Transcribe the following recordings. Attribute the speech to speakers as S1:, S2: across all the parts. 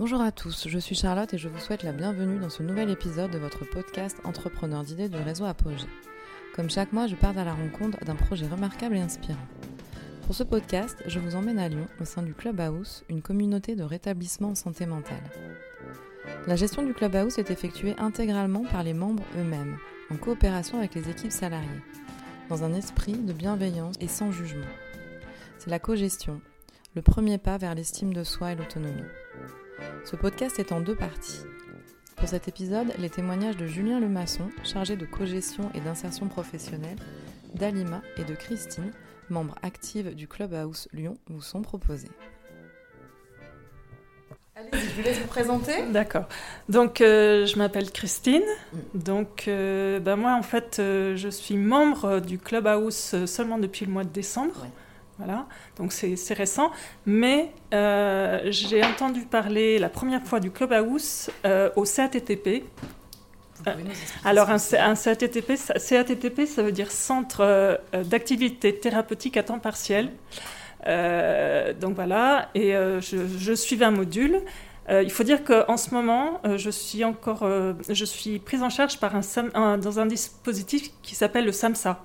S1: Bonjour à tous, je suis Charlotte et je vous souhaite la bienvenue dans ce nouvel épisode de votre podcast Entrepreneur d'idées du réseau Apogée. Comme chaque mois, je pars à la rencontre d'un projet remarquable et inspirant. Pour ce podcast, je vous emmène à Lyon au sein du Clubhouse, une communauté de rétablissement en santé mentale. La gestion du Clubhouse est effectuée intégralement par les membres eux-mêmes, en coopération avec les équipes salariées, dans un esprit de bienveillance et sans jugement. C'est la co-gestion, le premier pas vers l'estime de soi et l'autonomie. Ce podcast est en deux parties. Pour cet épisode, les témoignages de Julien Lemasson, chargé de co-gestion et d'insertion professionnelle, d'Alima et de Christine, membre active du Clubhouse Lyon, vous sont proposés. Allez, je vous laisse vous présenter.
S2: D'accord. Donc, euh, je m'appelle Christine. Donc, euh, ben moi, en fait, euh, je suis membre du Clubhouse seulement depuis le mois de décembre.
S1: Ouais.
S2: Voilà, donc c'est récent. Mais euh, j'ai entendu parler la première fois du Clubhouse euh, au CATTP. Alors, un, CATTP, ça, CATTP, ça veut dire Centre euh, d'activité thérapeutique à temps partiel. Donc voilà, et je, je suivais un module. Euh, il faut dire qu'en ce moment, euh, je suis encore, euh, je suis prise en charge par un, dans un dispositif qui s'appelle le SAMSA.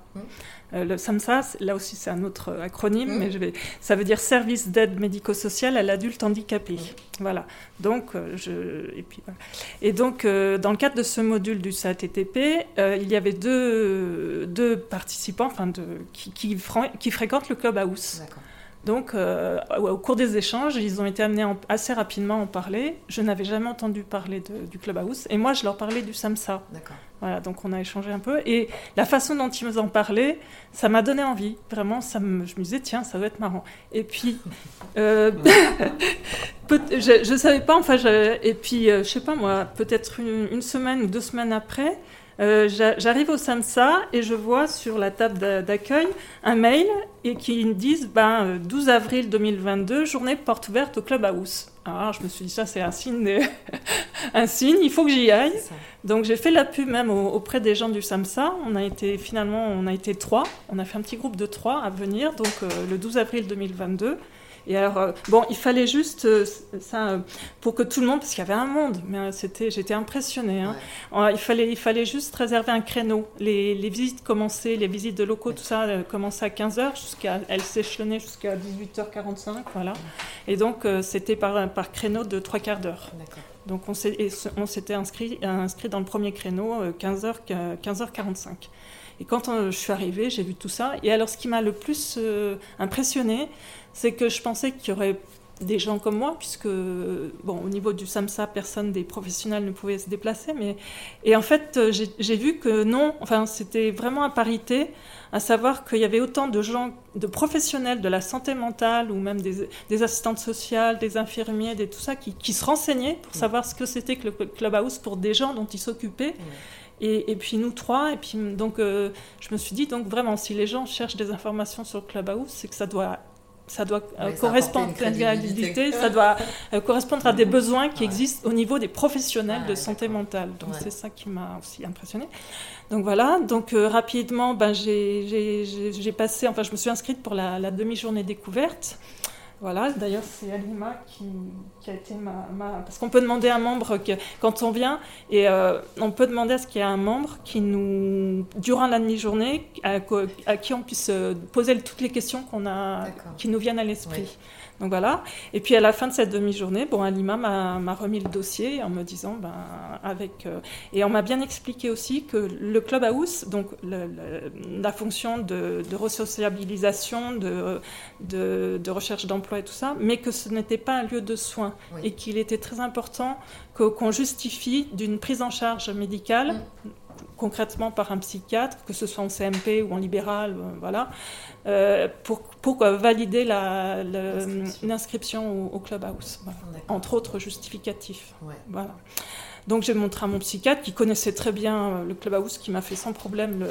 S2: Euh, le SAMSA, c'est- là aussi c'est un autre acronyme,
S1: Mhm.
S2: mais je vais, ça veut dire Service d'aide médico-sociale à l'adulte handicapé.
S1: Mhm.
S2: Voilà. Donc, euh, je, et puis voilà. Et donc, euh, dans le cadre de ce module du SATTP, euh, il y avait deux, deux participants, enfin, de, qui, qui, fran- qui fréquentent le clubhouse.
S1: D'accord.
S2: Donc, euh, au cours des échanges, ils ont été amenés en- assez rapidement à en parler. Je n'avais jamais entendu parler de- du Clubhouse. Et moi, je leur parlais du SAMSA.
S1: D'accord.
S2: Voilà, donc on a échangé un peu. Et la façon dont ils en parlaient, ça m'a donné envie. Vraiment, ça me, je me disais, tiens, ça doit être marrant. Et puis, euh, je ne savais pas, enfin, je- et puis, euh, je sais pas moi, peut-être une, une semaine ou deux semaines après, euh, j'a- j'arrive au SAMSA et je vois sur la table d'a- d'accueil un mail et qui me disent ben, euh, 12 avril 2022, journée porte ouverte au Clubhouse. Alors je me suis dit, ça c'est un signe, de- un signe, il faut que j'y aille. Donc j'ai fait la pub même au- auprès des gens du SAMSA. On a été finalement, on a été trois. On a fait un petit groupe de trois à venir, donc euh, le 12 avril 2022. Et alors, euh, bon, il fallait juste euh, ça euh, pour que tout le monde, parce qu'il y avait un monde, mais c'était, j'étais impressionnée. hein. Il, fallait, il fallait juste réserver un créneau. Les, les visites commençaient, les visites de locaux, tout ça commençait à 15h, jusqu'à, elles s'échelonnaient jusqu'à 18h45, voilà. Et donc, c'était par, par créneau de trois quarts d'heure.
S1: D'accord.
S2: Donc on s'est- on s'était inscrit, inscrit dans le premier créneau euh, 15h, 15h45. Et quand euh, je suis arrivée, j'ai vu tout ça. Et alors ce qui m'a le plus euh, impressionné, c'est que je pensais qu'il y aurait des gens comme moi, puisque bon, au niveau du SAMSA, personne des professionnels ne pouvait se déplacer. Mais... Et en fait, euh, j'ai vu que non, enfin, c'était vraiment à parité, à savoir qu'il y avait autant de gens, de professionnels de la santé mentale ou même des, des assistantes sociales, des infirmiers, des, tout ça, qui, qui se renseignaient pour savoir ce que c'était que le Clubhouse pour des gens dont ils s'occupaient. Et, et puis nous trois, et puis donc euh, je me suis dit, donc vraiment, si les gens cherchent des informations sur Clubhouse, c'est que ça doit ça doit euh,
S1: ça
S2: correspondre à une
S1: crédibilité,
S2: ça doit euh, correspondre à des besoins qui
S1: Ouais.
S2: existent au niveau des professionnels de santé mentale. Donc
S1: Ouais.
S2: c'est ça qui m'a aussi impressionné. Donc voilà, donc euh, rapidement, ben, j'ai- passé, enfin je me suis inscrite pour la, la demi-journée découverte. Voilà, d'ailleurs c'est Alima qui, qui a été ma... ma- Parce qu'on peut demander à un membre, que, quand on vient, et euh, on peut demander à ce qu'il y ait un membre qui nous, durant la demi-journée, à, qui on puisse euh, poser toutes les questions qu'on a, qui nous viennent à l'esprit.
S1: Oui.
S2: Donc voilà. Et puis à la fin de cette demi-journée, bon, Alima m'a remis le dossier en me disant, ben, avec, euh, et on m'a bien expliqué aussi que le clubhouse, donc le- le- la fonction de, de resociabilisation, de, de, de recherche d'emploi et tout ça, mais que ce n'était pas un lieu de soins
S1: Oui.
S2: et qu'il était très important qu'on justifie d'une prise en charge médicale.
S1: Mm.
S2: Concrètement par un psychiatre, que ce soit en CMP ou en libéral, euh, voilà, euh, pour, pour euh, valider
S1: L'inscription.
S2: au, au clubhouse, voilà. Entre autres justificatifs.
S1: Ouais.
S2: Voilà. Donc j'ai montré à mon psychiatre qui connaissait très bien euh, le clubhouse, qui m'a fait sans problème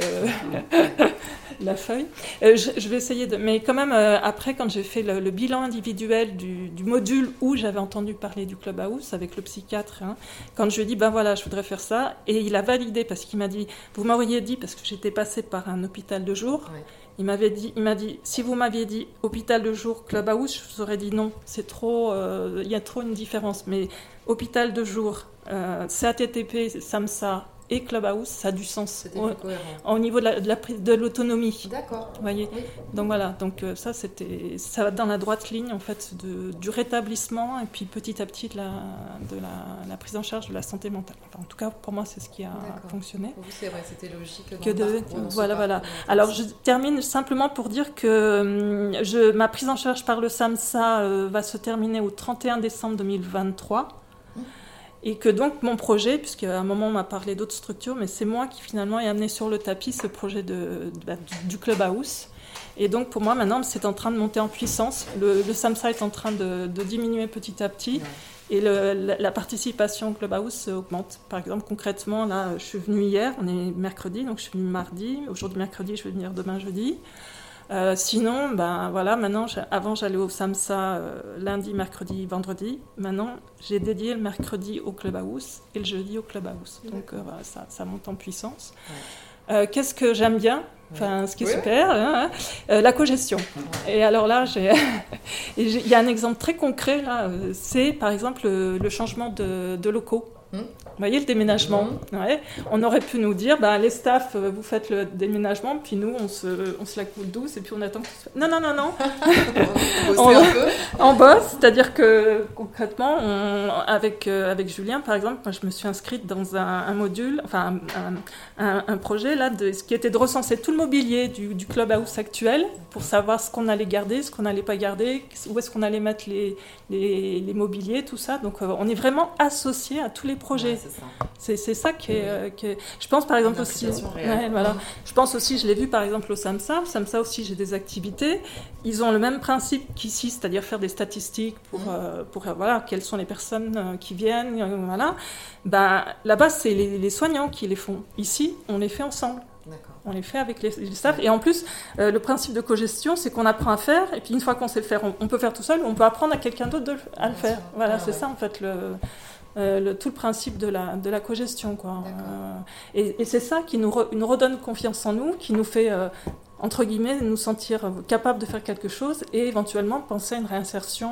S2: la feuille. Euh, je, vais essayer de... Mais quand même, euh, après, quand j'ai fait le, bilan individuel du, du module où j'avais entendu parler du clubhouse avec le psychiatre, hein, quand je lui ai dit, ben voilà, je voudrais faire ça, et il a validé parce qu'il m'a dit, vous m'auriez dit, parce que j'étais passée par un hôpital de jour,
S1: Ouais.
S2: Il m'avait dit, m'a dit, si vous m'aviez dit hôpital de jour, clubhouse, je vous aurais dit non. C'est trop, euh, il y a trop une différence. Mais hôpital de jour, euh, CATTP, SAMSA et Clubhouse, ça a du sens au, au, niveau de, la, de l'autonomie.
S1: D'accord.
S2: Voyez. Donc voilà. Donc euh, ça, c'était, ça va dans la droite ligne en fait de, du rétablissement et puis petit à petit de la, de la, la, prise en charge de la santé mentale. Enfin, en tout cas, pour moi, c'est ce qui a fonctionné.
S1: Vous, c'est vrai, c'était logique.
S2: Que de, voilà, voilà. Alors, je termine simplement pour dire que hum, je, ma prise en charge par le SAMSA euh, va se terminer au 31 décembre 2023. Et que donc mon projet, puisqu'à un moment on m'a parlé d'autres structures, mais c'est moi qui finalement ai amené sur le tapis ce projet de, de, du Clubhouse. Et donc pour moi maintenant c'est en train de monter en puissance. Le, le SAMSA est en train de, diminuer petit à petit. Et la, la, participation au Clubhouse augmente. Par exemple, concrètement, là, je suis venue hier, on est mercredi, donc je suis venue mardi. Aujourd'hui, mercredi, je vais venir demain, jeudi. Euh, sinon, ben voilà, maintenant, avant j'allais au SAMSA euh, lundi, mercredi, vendredi. Maintenant, j'ai dédié le mercredi au Clubhouse et le jeudi au Clubhouse. Donc euh, voilà, ça, ça, monte en puissance. Ouais. Qu'est-ce que j'aime bien? Enfin, ce qui est oui. super, hein, la cogestion. Ouais. Et alors là, il y a un exemple très concret là. C'est par exemple le, le changement de, de locaux. Vous voyez le déménagement mmh. ouais. On aurait pu nous dire, bah, les staffs, vous faites le déménagement, puis nous, on se, on se la coule douce et puis on attend que ça Non, non, non, non. on, on, bosse, c'est-à-dire que concrètement, on, avec, euh, avec Julien, par exemple, moi, je me suis inscrite dans un, un module, enfin un, un, un, projet là, de, ce qui était de recenser tout le mobilier du, du clubhouse actuel pour savoir ce qu'on allait garder, ce qu'on n'allait pas garder, où est-ce qu'on allait mettre les, les, les, mobiliers, tout ça. Donc euh, on est vraiment associé à tous les projets. Ouais, c'est ça. ça qui est, euh, qui est, Je pense par exemple aussi. Ouais, voilà. Je pense aussi, je l'ai vu par exemple au SAMSA. Au SAMSA aussi, j'ai des activités. Ils ont le même principe qu'ici, c'est-à-dire faire des statistiques pour, mmh. euh, pour voilà, quelles sont les personnes euh, qui viennent. Euh, voilà. Ben, Là-bas, c'est les, les soignants qui les font. Ici, on les fait ensemble. On les fait avec les, les staffs. Et en plus, euh, le principe de cogestion, c'est qu'on apprend à faire. Et puis une fois qu'on sait le faire, on, on, peut faire tout seul. On peut apprendre à quelqu'un d'autre à le faire. Voilà, ah, c'est ouais. ça en fait le, euh, le, tout le principe de la, de la cogestion. Quoi. Euh, et, et c'est ça qui nous, re, nous redonne confiance en nous, qui nous fait, euh, entre guillemets, nous sentir capables de faire quelque chose et éventuellement penser à une réinsertion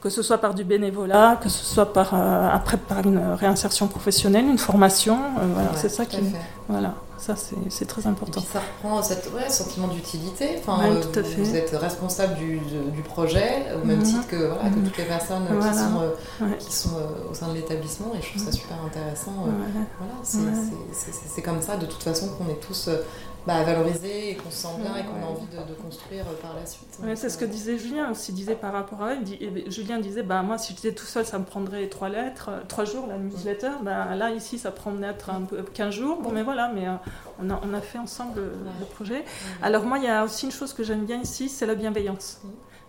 S2: que ce soit par du bénévolat, que ce soit par après par une réinsertion professionnelle, une formation. Voilà, ouais, c'est ça qui, voilà, ça c'est très important.
S1: Et puis ça reprend cette ouais, sentiment d'utilité. Enfin, ouais, euh, vous, êtes responsable du, projet au même mmh. titre que voilà que toutes les personnes voilà. qui sont ouais. qui sont au sein de l'établissement et je trouve ça super intéressant. Voilà, c'est comme ça de toute façon qu'on est tous bah, valoriser et qu'on se sent bien ouais, et qu'on a envie de, de, construire euh, par la suite.
S2: Ouais, c'est ce que disait Julien aussi, disait par rapport à elle. Dit, Julien disait, bah, moi si j'étais tout seul, ça me prendrait trois lettres, euh, trois jours la newsletter. Bah, là ici, ça prend peut-être un peu 15 jours. Bon, mais voilà, mais euh, on, a, on a fait ensemble le, le projet. Alors moi, il y a aussi une chose que j'aime bien ici, c'est la bienveillance.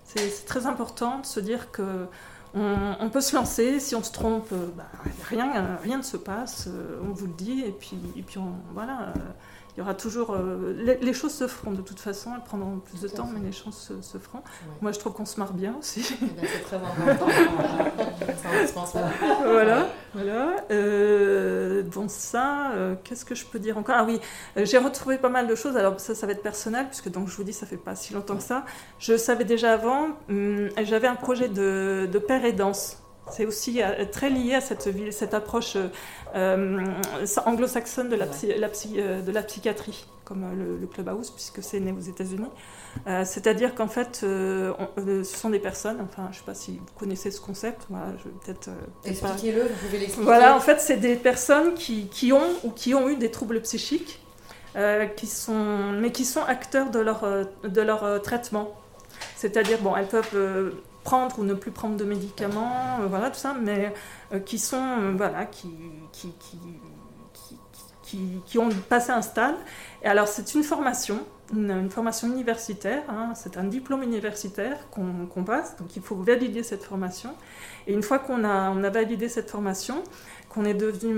S2: C'est très important de se dire que on, on, peut se lancer, si on se trompe, bah, rien, rien ne se passe, on vous le dit, et puis, et puis on, voilà il y aura toujours. Euh, les, les, choses se feront de toute façon, elles prendront plus de temps, mais les choses se, se feront. Ouais. Moi, je trouve qu'on se marre bien aussi.
S1: Eh ben, c'est très important.
S2: Voilà, voilà. Euh, bon, ça, euh, qu'est-ce que je peux dire encore? Ah oui, j'ai retrouvé pas mal de choses. Alors, ça, ça va être personnel, puisque donc, je vous dis, ça fait pas si longtemps que ça. Je savais déjà avant, hum, j'avais un projet de, de père et danse. C'est aussi euh, très lié à cette, cette approche euh, anglo-saxonne de, la, la euh, de la psychiatrie, comme le, le Clubhouse, puisque c'est né aux États-Unis. Euh, C'est-à-dire qu'en fait, euh, on, euh, ce sont des personnes, enfin, je ne sais pas si vous connaissez ce concept, voilà, je vais peut-être.
S1: Peut Expliquez-le, vous pouvez l'expliquer.
S2: Voilà, en fait, c'est des personnes qui, qui, ont ou qui ont eu des troubles psychiques, qui sont, mais qui sont acteurs de leur, de leur traitement. C'est-à-dire, bon, elles peuvent prendre ou ne plus prendre de médicaments, euh, voilà tout ça, mais euh, qui sont euh, voilà qui qui, qui qui, ont passé un stade. Et alors c'est une formation, une, formation universitaire, hein, c'est un diplôme universitaire qu'on qu passe, donc il faut valider cette formation. Et une fois qu'on a, on a validé cette formation, qu'on est devenu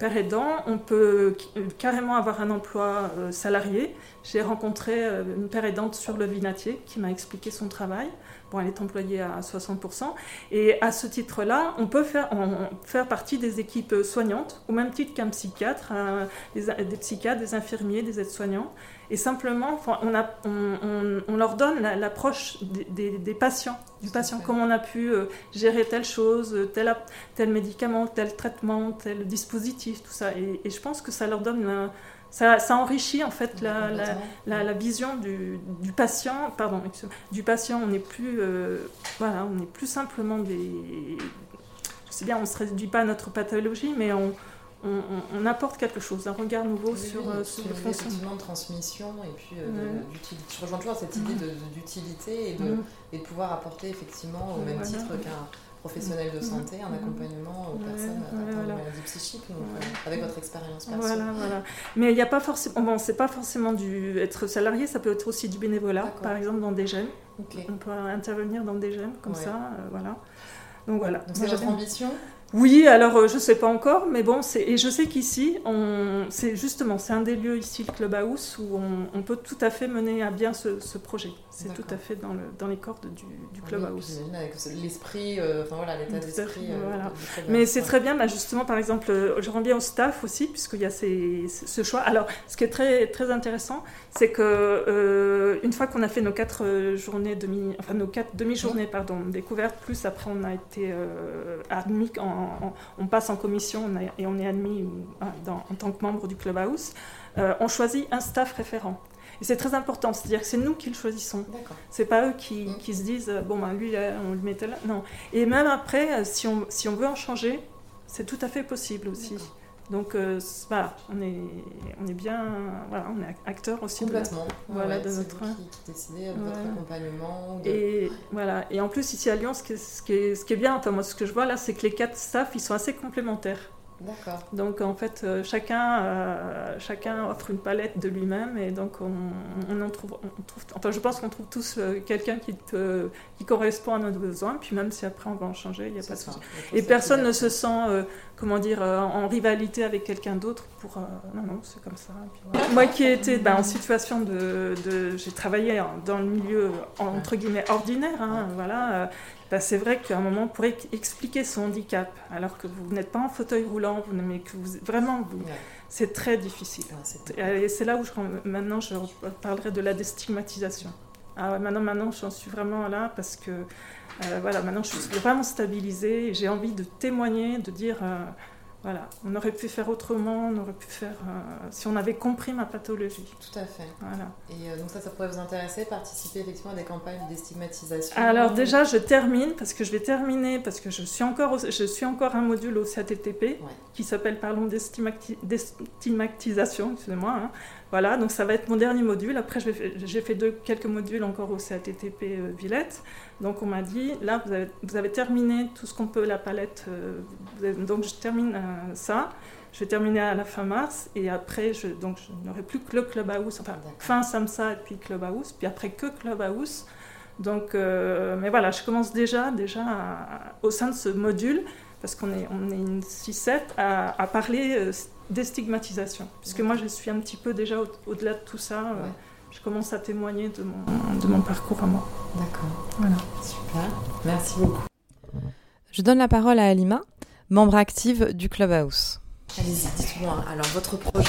S2: père aidant, on peut carrément avoir un emploi salarié. J'ai rencontré une père aidante sur le Vinatier qui m'a expliqué son travail bon, elle est employée à 60%. Et à ce titre-là, on peut faire, faire partie des équipes soignantes, au même titre qu'un psychiatre, des, des, psychiatres, des infirmiers, des aides-soignants. Et simplement, on, a, on, leur donne l'approche des, patients, du patient, comment on a pu euh, gérer telle chose, tel, tel médicament, tel traitement, tel dispositif, tout ça. Et, je pense que ça leur donne, ça, ça, enrichit en fait la, la, vision du, du, patient. Pardon, du patient. On n'est plus, euh, voilà, on n'est plus simplement des. Je sais bien, on ne se réduit pas à notre pathologie, mais on on, apporte quelque chose, un regard nouveau sur,
S1: euh, sur le fonctionnement de transmission et puis euh, Je rejoins toujours cette idée d'utilité et, de, mm. et de pouvoir apporter effectivement au même titre qu'un professionnel de santé, un accompagnement aux personnes atteintes de maladies psychiques, euh, avec votre expérience personnelle.
S2: Voilà, voilà. Mais il n'y a pas forcément, bon, c'est pas forcément du être salarié, ça peut être aussi du bénévolat, par exemple dans des jeunes. On peut intervenir dans des jeunes comme ça, voilà.
S1: Donc voilà. Donc c'est votre ambition
S2: oui, alors euh, je ne sais pas encore, mais bon, et je sais qu'ici, c'est justement, c'est un des lieux ici, le Clubhouse, où on, peut tout à fait mener à bien ce, projet. C'est tout à fait dans, le, dans les cordes du, du Clubhouse.
S1: avec l'esprit, euh, enfin voilà, l'état d'esprit. Euh,
S2: voilà. mais c'est très bien, bah, justement, par exemple, je rends bien au staff aussi, puisqu'il y a ce choix. Alors, ce qui est très, très intéressant, c'est que une fois qu'on a fait nos quatre journées demi, enfin nos quatre demi-journées, pardon, découvertes, plus après on a été admis en on passe en commission et on est admis en tant que membre du Clubhouse, euh, on choisit un staff référent. Et c'est très important, c'est-à-dire que c'est nous qui le choisissons. C'est pas eux qui, se disent, euh, bon, ben, lui, on le mettait là. Non. Et même après, euh, si on, si on veut en changer, c'est tout à fait possible aussi. Donc euh, voilà, on est, on est bien, voilà, on est acteur aussi
S1: Complètement. de,
S2: voilà, de notre.
S1: Qui, décidait de votre accompagnement.
S2: Et voilà, et en plus ici à Lyon, ce qui est, ce qui est, ce qui est bien, enfin moi ce que je vois là, c'est que les quatre staffs, ils sont assez complémentaires.
S1: D'accord.
S2: Donc en fait, euh, chacun, euh, chacun offre une palette de lui-même et donc on, on en trouve, on trouve, enfin je pense qu'on trouve tous euh, quelqu'un qui, qui correspond à nos besoins. Puis même si après on va en changer, il n'y a pas de souci. Et personne ne se sent, comment dire, en rivalité avec quelqu'un d'autre pour. non non, c'est comme ça. Moi qui ai été ben, en situation de, de j'ai travaillé dans le milieu entre guillemets ordinaire, hein, voilà. Bah, c'est vrai qu'à un moment, pour expliquer son handicap, alors que vous n'êtes pas en fauteuil roulant, vous, mais que vous vraiment, vous, c'est très difficile. et c'est là où je, maintenant je parlerai de la déstigmatisation. Ah maintenant, maintenant, j'en suis vraiment là parce que euh, voilà, maintenant je suis vraiment stabilisée et j'ai envie de témoigner, de dire. Euh, voilà, on aurait pu faire autrement, on aurait pu faire euh, si on avait compris ma pathologie.
S1: Tout à fait. Voilà. Et euh, donc ça, ça pourrait vous intéresser, participer effectivement à des campagnes de déstigmatisation.
S2: Alors déjà, je termine parce que je vais terminer parce que je suis encore, je suis encore un module au CATTP qui s'appelle Parlons d'estigmatisation, excusez-moi. Hein. Voilà, donc ça va être mon dernier module. Après, j'ai fait deux, quelques modules encore au CATTP euh, Villette. Donc on m'a dit, là, vous avez, vous avez, terminé tout ce qu'on peut, la palette. Euh, donc je termine euh, ça. Je vais terminer à la fin mars. Et après, je, donc, je n'aurai plus que le Clubhouse. Enfin, fin Samsa et puis Clubhouse. Puis après, que Clubhouse. Donc, mais voilà, je commence déjà, déjà au sein de ce module, parce qu'on est, on est une 6-7, à, à, parler Déstigmatisation. Puisque moi, je suis un petit peu déjà au-delà de tout ça. Euh, je commence à témoigner de mon, de mon parcours à moi.
S1: D'accord. Voilà. Super. Merci beaucoup.
S3: Je donne la parole à Alima, membre active du Clubhouse.
S1: Allez-y, dites-moi, alors votre projet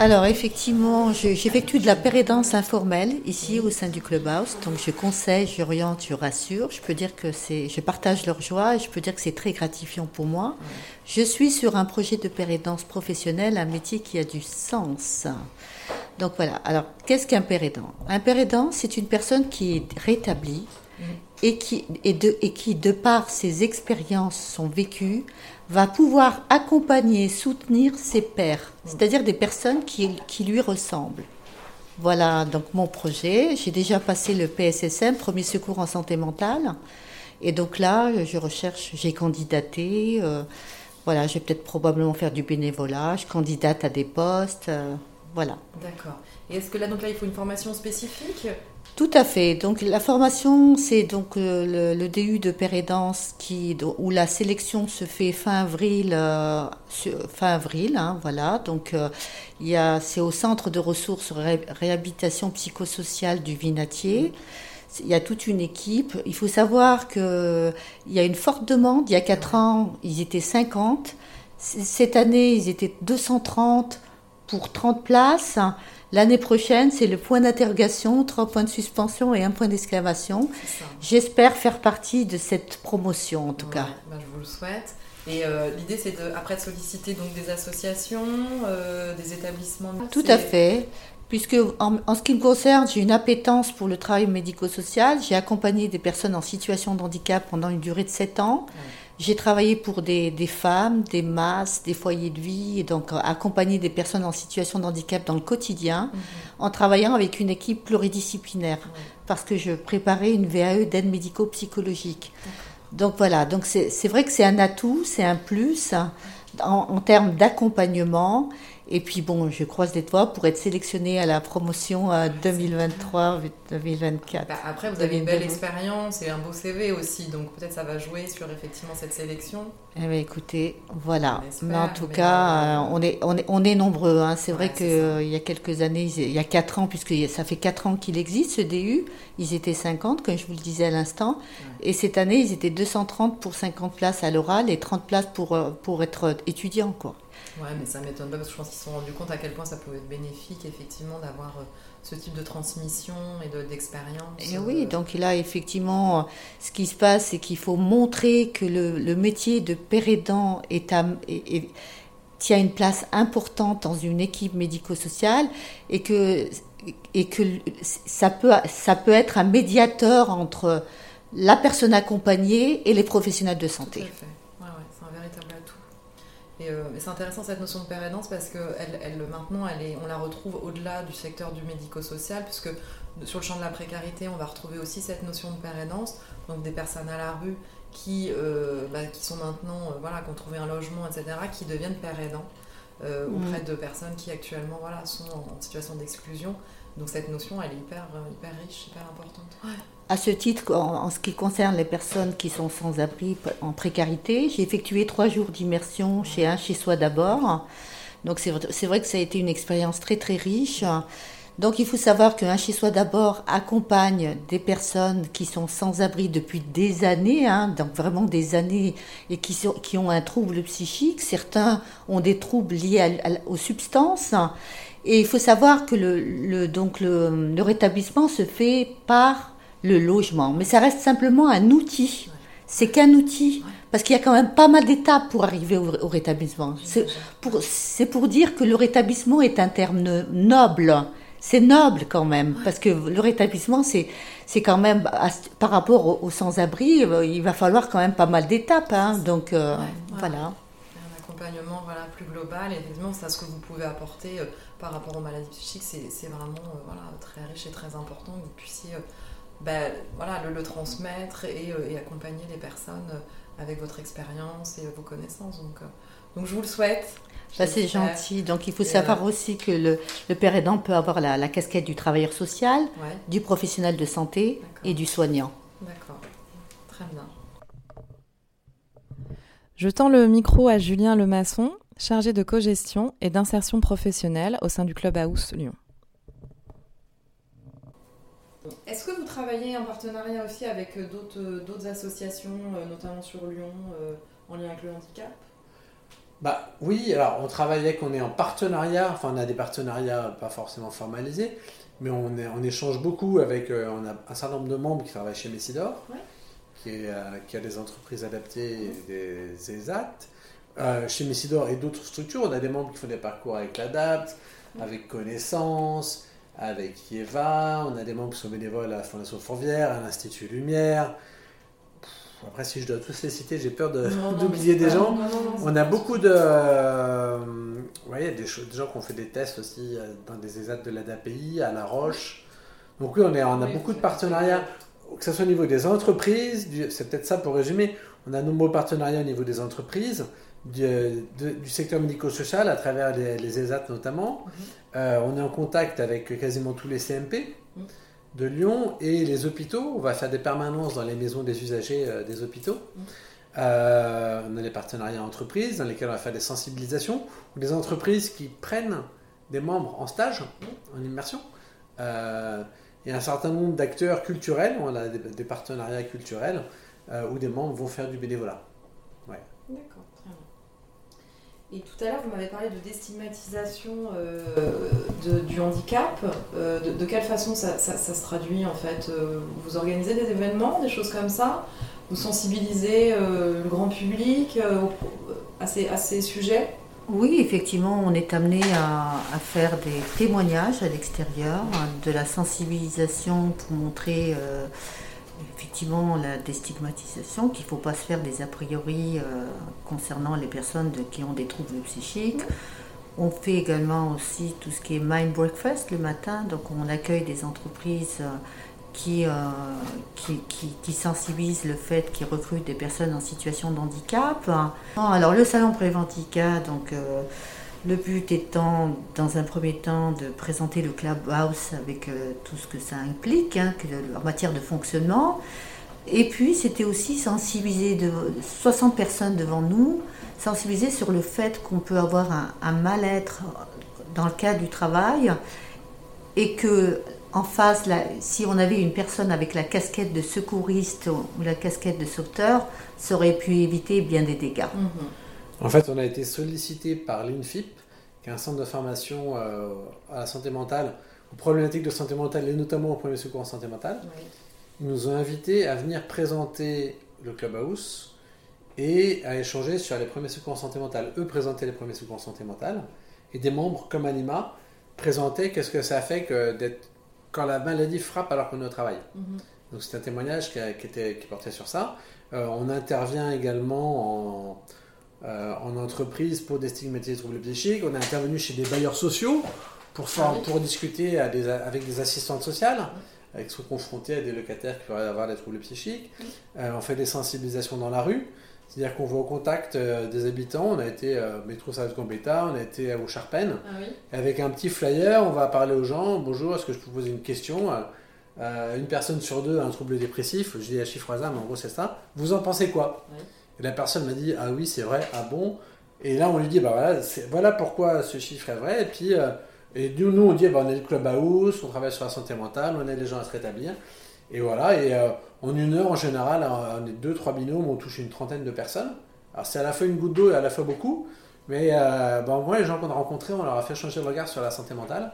S4: Alors effectivement, j'effectue de la pérédance informelle ici au sein du Clubhouse. Donc je conseille, j'oriente, je rassure. Je peux dire que c'est, je partage leur joie et je peux dire que c'est très gratifiant pour moi. Je suis sur un projet de pérédance professionnelle, un métier qui a du sens. Donc voilà, alors qu'est-ce qu'un pérédant? Un pérédant, c'est une personne qui est rétablie mm. et qui, et de, et qui, de par ses expériences, son vécu, va pouvoir accompagner, soutenir ses pairs, c'est-à-dire des personnes qui, qui, lui ressemblent. Voilà donc mon projet. J'ai déjà passé le PSSM, premier secours en santé mentale. Et donc là, je recherche, j'ai candidaté. Euh, voilà, je vais peut-être probablement faire du bénévolat. Je candidate à des postes. Euh, voilà.
S1: D'accord. Et est-ce que là, donc là, il faut une formation spécifique?
S4: Tout à fait. Donc la formation, c'est donc euh, le, DU de Pérédance qui, où la sélection se fait fin avril. Euh, fin avril, hein, voilà. Donc euh, il c'est au centre de ressources réhabilitation psychosociale du Vinatier. il y a toute une équipe. Il faut savoir qu'il y a une forte demande. Il y a 4 ans, ils étaient 50. Cette année, ils étaient 230 pour 30 places. L'année prochaine, c'est le point d'interrogation, trois points de suspension et un point d'exclamation. J'espère faire partie de cette promotion, en tout cas.
S1: Ben, je vous le souhaite. Et euh, l'idée, c'est de, après de solliciter donc des associations, euh, des établissements.
S4: Tout à fait. Puisque en, ce qui me concerne, j'ai une appétence pour le travail médico-social. J'ai accompagné des personnes en situation de handicap pendant une durée de 7 ans. J'ai travaillé pour des, femmes, des masses, des foyers de vie, et donc euh, accompagné des personnes en situation de handicap dans le quotidien, mhm. en travaillant avec une équipe pluridisciplinaire, parce que je préparais une VAE d'aide médico-psychologique. Donc voilà, donc c'est vrai que c'est un atout, c'est un plus en termes d'accompagnement et puis bon, je croise les doigts pour être sélectionnée à la promotion 2023-2024.
S1: Bah, après, vous avez une belle expérience et un beau CV aussi, donc peut-être ça va jouer sur effectivement cette sélection.
S4: Eh bien, écoutez, voilà. mais en tout cas, euh, on, est, on, est, on est nombreux. Hein. C'est vrai qu'il euh, y a quelques années, il y a 4 ans, puisque ça fait 4 ans qu'il existe ce DU, ils étaient 50, comme je vous le disais à l'instant. Et cette année, ils étaient 230 pour 50 places à l'oral et 30 places pour, euh, pour être étudiant. Quoi.
S1: Ouais, mais ça m'étonne pas parce que je pense qu'ils se sont rendus compte à quel point ça pouvait être bénéfique, effectivement, d'avoir euh, ce type de transmission et d'expérience.
S4: et oui, euh. donc là, effectivement, ce qui se passe, c'est qu'il faut montrer que le, le métier de père aidant est, tient une place importante dans une équipe médico-sociale et que, et que ça, peut, ça peut être un médiateur entre la personne accompagnée et les professionnels de santé.
S1: Tout à fait. Euh, et c'est intéressant cette notion de père parce que elle, elle, maintenant, elle est, on la retrouve au-delà du secteur du médico-social, puisque sur le champ de la précarité, on va retrouver aussi cette notion de père donc des personnes à la rue qui, euh, bah, qui sont maintenant, euh, voilà, qui ont trouvé un logement, etc., qui deviennent père aidants auprès mm. de personnes qui actuellement voilà, sont en situation d'exclusion. Donc cette notion, elle est hyper, hyper riche, hyper importante.
S4: À ce titre, en, ce qui concerne les personnes qui sont sans abri, en précarité, j'ai effectué trois jours d'immersion chez un chez soi d'abord. Donc c'est vrai que ça a été une expérience très très riche. Donc il faut savoir qu'un chez soi d'abord accompagne des personnes qui sont sans abri depuis des années, hein, donc vraiment des années, et qui, sont, qui ont un trouble psychique. Certains ont des troubles liés aux substances. Et il faut savoir que le, donc le rétablissement se fait par le logement. Mais ça reste simplement un outil. C'est qu'un outil. Parce qu'il y a quand même pas mal d'étapes pour arriver au, rétablissement. C'est pour, pour, dire que le rétablissement est un terme noble. C'est noble quand même. Parce que le rétablissement, c'est, c'est quand même, par rapport aux, sans-abri, euh, il va falloir quand même pas mal d'étapes. Hein. Donc, euh, voilà.
S1: Un accompagnement voilà, plus global. Et effectivement, c'est ce que vous pouvez apporter euh, par rapport aux maladies psychiques. C'est, vraiment voilà, très riche et très important que vous puissiez ben, voilà, le, transmettre euh, et, accompagner les personnes euh, avec votre expérience et vos connaissances. Donc, euh, donc je vous le souhaite.
S4: C'est gentil. Donc, il faut savoir aussi que le, le, père aidant peut avoir la, casquette du travailleur social, du professionnel de santé et du soignant.
S1: D'accord. Très bien.
S3: Je tends le micro à Julien Lemasson, chargé de co-gestion et d'insertion professionnelle au sein du Club House Lyon.
S1: Est-ce que vous travaillez en partenariat aussi avec euh, euh, d'autres associations, euh, notamment sur Lyon, en lien avec le handicap?
S5: Bah oui, alors on travaille avec, on est en partenariat, enfin on a des partenariats pas forcément formalisés, mais on, on échange beaucoup avec, on a un certain nombre de membres qui travaillent chez Messidor, qui, qui, a des entreprises adaptées et des ESAT. chez Messidor et d'autres structures, on a des membres qui font des parcours avec l'ADAPT, avec Connaissance, avec Yeva, on a des membres qui sont bénévoles à la Fondation Fourvière, à l'Institut Lumière. Après, si je dois tous les citer, j'ai peur d'oublier des gens. on a beaucoup de. Euh, des, des, gens qui ont fait des tests aussi euh, dans des ESAT de l'ADAPI, à La Roche. Donc, oui, on, est, on a beaucoup de partenariats, que ce soit au niveau des entreprises, c'est peut-être ça pour résumer. On a de nombreux partenariats au niveau des entreprises, du, du secteur médico-social, à travers les, les ESAT notamment. Mhm. Euh, on est en contact avec quasiment tous les CMP de Lyon et les hôpitaux. On va faire des permanences dans les maisons des usagers euh, des hôpitaux. Euh, on a les partenariats entreprises dans lesquels on va faire des sensibilisations ou des entreprises qui prennent des membres en stage, en immersion. et un certain nombre d'acteurs culturels, on a des, partenariats culturels où des membres vont faire du bénévolat.
S1: Ouais. D'accord. Et tout à l'heure, vous m'avez parlé de déstigmatisation du handicap. de, quelle façon ça, se traduit en fait Vous organisez des événements, des choses comme ça? Vous sensibilisez le grand public à ces sujets?
S4: Oui, effectivement, on est amené à, faire des témoignages à l'extérieur, de la sensibilisation pour montrer euh, effectivement la déstigmatisation, qu'il ne faut pas se faire des a priori euh, concernant les personnes qui ont des troubles psychiques. On fait également aussi tout ce qui est Mind Breakfast le matin, donc on accueille des entreprises. Euh, euh, qui, qui, qui, sensibilise le fait qu'ils recrutent des personnes en situation de handicap. Alors le salon Préventica, donc euh, le but étant dans un premier temps de présenter le Clubhouse avec euh, tout ce que ça implique hein, en matière de fonctionnement. Et puis c'était aussi sensibiliser de 60 personnes devant nous, sensibiliser sur le fait qu'on peut avoir un, mal-être dans le cadre du travail et que en face, si on avait une personne avec la casquette de secouriste ou la casquette de sauveteur, ça aurait pu éviter bien des dégâts. Mhm.
S5: En fait, on a été sollicité par l'INFIP, qui est un centre de formation euh, à la santé mentale, aux problématiques de santé mentale et notamment au premier secours en santé mentale. Ils nous ont invités à venir présenter le Clubhouse et à échanger sur les premiers secours en santé mentale. Eux présentaient les premiers secours en santé mentale et des membres comme Anima présentaient qu'est-ce que ça fait que d'être quand la maladie frappe alors qu'on est au travail. Mhm. Donc c'est un témoignage qui, était, qui, portait sur ça. Euh, on intervient également en, euh, en, entreprise pour déstigmatiser les troubles psychiques. On est intervenu chez des bailleurs sociaux pour, ah pour discuter avec des assistantes sociales, avec sont confrontés à des locataires qui pourraient avoir des troubles psychiques. Euh, on fait des sensibilisations dans la rue. C'est-à-dire qu'on va au contact euh, des habitants. On a été euh, métro Service Gambetta, on a été au Charpennes. Ah avec un petit flyer, on va parler aux gens. Bonjour, est-ce que je peux vous poser une question? Euh, Une personne sur deux a un trouble dépressif. Je dis à chiffre hasard, mais en gros c'est ça. Vous en pensez quoi? Et la personne m'a dit Ah oui, c'est vrai, ah bon? Et là on lui dit Bah voilà, voilà pourquoi ce chiffre est vrai. Et puis et nous, on dit bah, On est le club house, on travaille sur la santé mentale, on aide les gens à se rétablir. Et voilà, et euh, en une heure, en général, on est deux, trois binômes, on touche une trentaine de personnes. Alors c'est à la fois une goutte d'eau et à la fois beaucoup, mais euh, ben, moi, les gens qu'on a rencontrés, on leur a fait changer de regard sur la santé mentale.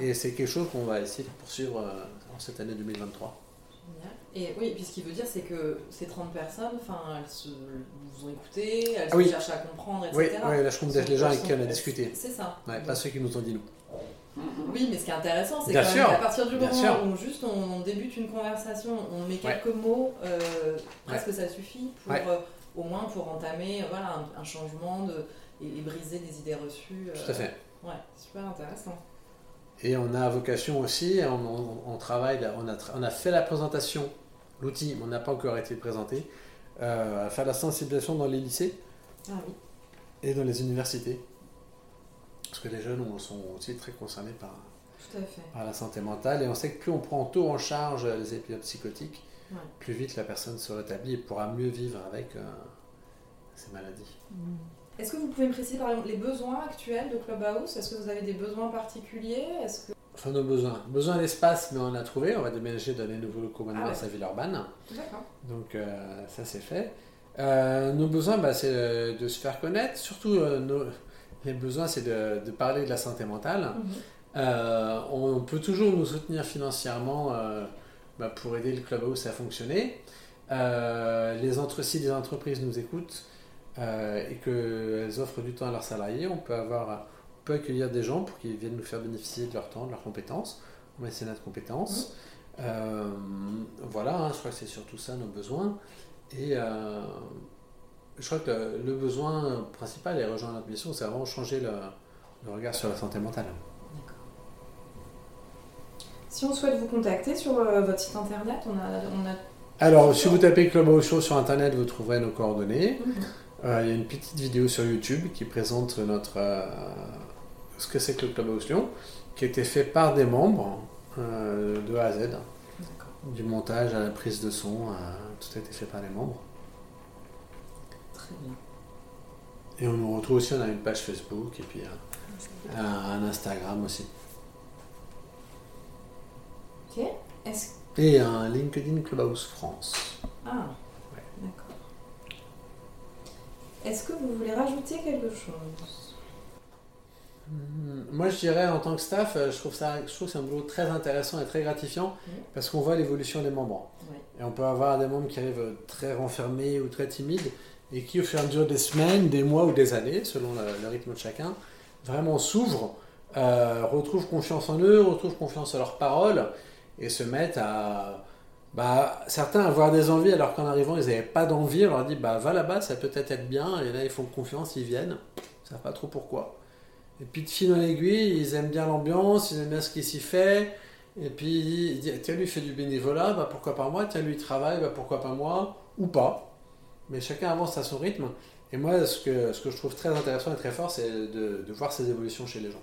S5: Et c'est quelque chose qu'on va essayer de poursuivre euh, en cette année 2023.
S1: Et oui, puis ce qu'il veut dire, c'est que ces 30 personnes, enfin, elles se, vous ont écouté, elles ah cherchent à comprendre, etc.
S5: Oui, oui là je compte les gens avec qui on a discuté.
S1: C'est ça.
S5: pas ceux qui nous ont dit nous.
S1: Oui, mais ce qui est intéressant, c'est qu'à partir du moment où juste on débute une conversation, on met quelques mots, euh, presque ça suffit pour euh, au moins pour entamer euh, voilà, un, changement de, et, briser des idées reçues.
S5: Tout à fait.
S1: Ouais, super intéressant.
S5: Et on a vocation aussi, on, travaille, on a, on a fait la présentation, l'outil, on n'a pas encore été présenté, à faire la sensibilisation dans les lycées
S1: ah, oui.
S5: et dans les universités. Parce que les jeunes sont aussi très concernés par, la santé mentale. Et on sait que plus on prend tôt en charge les épisodes psychotiques, plus vite la personne se rétablit et pourra mieux vivre avec euh, ces maladies.
S1: Mm. Est-ce que vous pouvez me préciser par exemple les besoins actuels de Clubhouse? Est-ce que vous avez des besoins particuliers? Est-ce que...
S5: Enfin, nos besoins. Besoin d'espace, mais on a trouvé. On va déménager dans les nouveaux locaux maintenant ah à Villeurbanne.
S1: D'accord.
S5: Donc, euh, ça, c'est fait. Euh, nos besoins, bah, c'est de se faire connaître. Surtout, nos, les besoins, c'est de, parler de la santé mentale. Mhm. Euh, on peut toujours nous soutenir financièrement euh, bah, pour aider le Clubhouse à fonctionner. Euh, les entre si les entreprises nous écoutent et qu'elles offrent du temps à leurs salariés, on peut, avoir, peut accueillir des gens pour qu'ils viennent nous faire bénéficier de leur temps, de leurs compétences. On va essayer notre compétences. Mhm. voilà, hein, je crois que c'est surtout ça nos besoins. Et je crois que le, besoin principal et rejoindre notre mission, c'est vraiment changer le, regard sur la santé mentale.
S1: Si on souhaite vous contacter sur euh, votre site internet, on a.
S5: Alors, si vous tapez Club Show sur internet, vous trouverez nos coordonnées. Mhm. Euh, il y a une petite vidéo sur YouTube qui présente notre, euh, ce que c'est que le Club Lyon, qui a été fait par des membres de A à Z. Du montage à la prise de son, tout a été fait par les membres. Et on nous retrouve aussi, on a une page Facebook et puis un, un Instagram aussi.
S1: Ok.
S5: Et un LinkedIn Clubhouse France.
S3: Ah, d'accord. Est-ce que vous voulez rajouter quelque chose?
S5: Moi, je dirais en tant que staff, euh, je trouve ça, je trouve c'est un boulot très intéressant et très gratifiant parce qu'on voit l'évolution des membres. Et on peut avoir des membres qui arrivent très renfermés ou très timides et qui, au fur et à mesure des semaines, des mois ou des années, selon le, rythme de chacun, vraiment s'ouvrent, euh, retrouvent confiance en eux, retrouvent confiance en leurs paroles et se mettent à. Bah, certains avoir des envies alors qu'en arrivant ils n'avaient pas d'envie, on leur dit bah va là-bas, ça peut être être bien, et là ils font confiance, ils viennent, ils savent pas trop pourquoi. Et puis de fil en aiguille, ils aiment bien l'ambiance, ils aiment bien ce qui s'y fait, et puis tiens lui fait du bénévolat, bah pourquoi pas moi, tiens lui travaille, bah pourquoi pas moi, ou pas. Mais chacun avance à son rythme. Et moi, ce que, ce que je trouve très intéressant et très fort, c'est de, de voir ces évolutions chez les gens.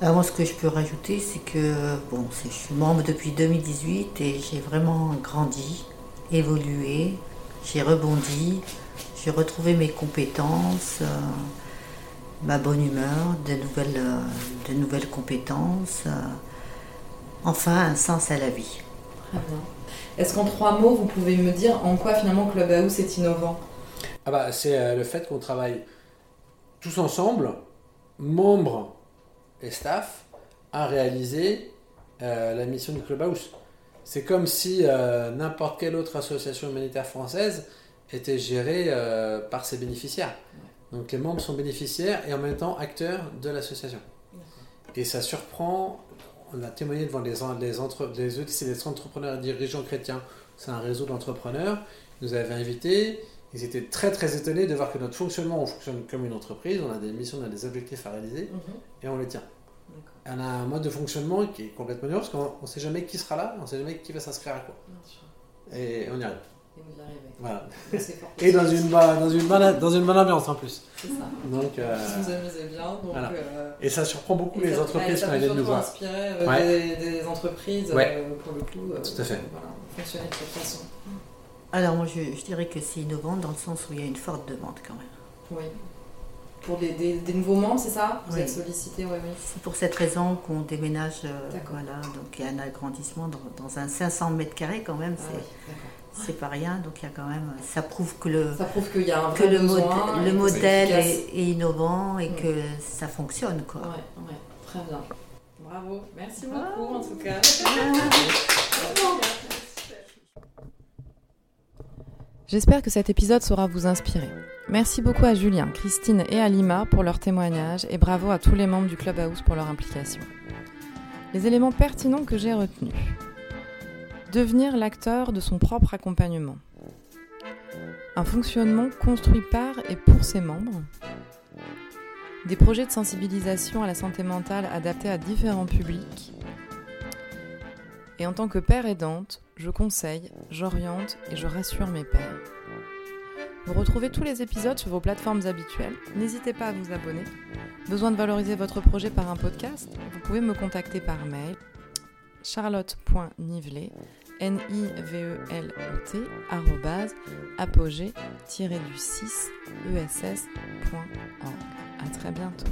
S4: Alors ce que je peux rajouter, c'est que bon, je suis membre depuis 2018 et j'ai vraiment grandi, évolué, j'ai rebondi, j'ai retrouvé mes compétences, euh, ma bonne humeur, de nouvelles, euh, de nouvelles compétences, euh, enfin un sens à la vie.
S3: Très bien. Est-ce qu'en trois mots, vous pouvez me dire en quoi finalement Clubhouse est innovant?
S5: Ah bah, C'est le fait qu'on travaille tous ensemble, membres et staff à réaliser euh, la mission du Clubhouse. C'est comme si euh, n'importe quelle autre association humanitaire française était gérée euh, par ses bénéficiaires. Donc les membres sont bénéficiaires et en même temps acteurs de l'association. Et ça surprend, on a témoigné devant les, les, entre, les, les entrepreneurs et dirigeants chrétiens, c'est un réseau d'entrepreneurs, ils nous avaient invités, ils étaient très très étonnés de voir que notre fonctionnement, on fonctionne comme une entreprise, on a des missions, on a des objectifs à réaliser mhm. et on les tient. On a un mode de fonctionnement qui est complètement nouveau parce qu'on ne sait jamais qui sera là, on ne sait jamais qui va s'inscrire à quoi. Et on y arrive.
S3: Et vous y arrivez.
S5: Voilà. et dans une, dans, une bonne, dans une bonne ambiance en plus.
S3: C'est ça.
S5: Donc,
S3: euh, vous amusez bien. Donc, euh,
S5: et ça surprend beaucoup les entreprises
S3: qui
S5: viennent de nous voir.
S3: inspiré euh, des, entreprises
S5: ouais.
S3: pour le coup.
S5: Tout à fait.
S3: Voilà, fonctionner de cette façon.
S4: Alors moi je, dirais que c'est innovant dans le sens où il y a une forte demande quand même.
S3: Oui. Pour des, des, nouveaux membres, c'est ça? Vous êtes sollicité, oui, oui.
S4: C'est pour cette raison qu'on déménage. Euh, voilà, donc il y a un agrandissement dans, un 500 mètres carrés quand même. Ah c'est pas rien, donc il y a quand même. Ça prouve que le.
S3: Ça prouve qu'il y a un
S4: que le, le modèle est, innovant et que ça fonctionne, quoi.
S3: Oui, ouais, très bien. Bravo, merci beaucoup en tout cas.
S1: J'espère que cet épisode saura vous inspirer. Merci beaucoup à Julien, Christine et Alima pour leur témoignage et bravo à tous les membres du Clubhouse pour leur implication. Les éléments pertinents que j'ai retenus. Devenir l'acteur de son propre accompagnement. Un fonctionnement construit par et pour ses membres. Des projets de sensibilisation à la santé mentale adaptés à différents publics. Et en tant que père aidante, je conseille, j'oriente et je rassure mes pères. Vous retrouvez tous les épisodes sur vos plateformes habituelles. N'hésitez pas à vous abonner. Besoin de valoriser votre projet par un podcast? Vous pouvez me contacter par mail charlotte.nivelet, n i v e l t apogée-du6ess.org. À très bientôt.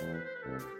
S1: Thank.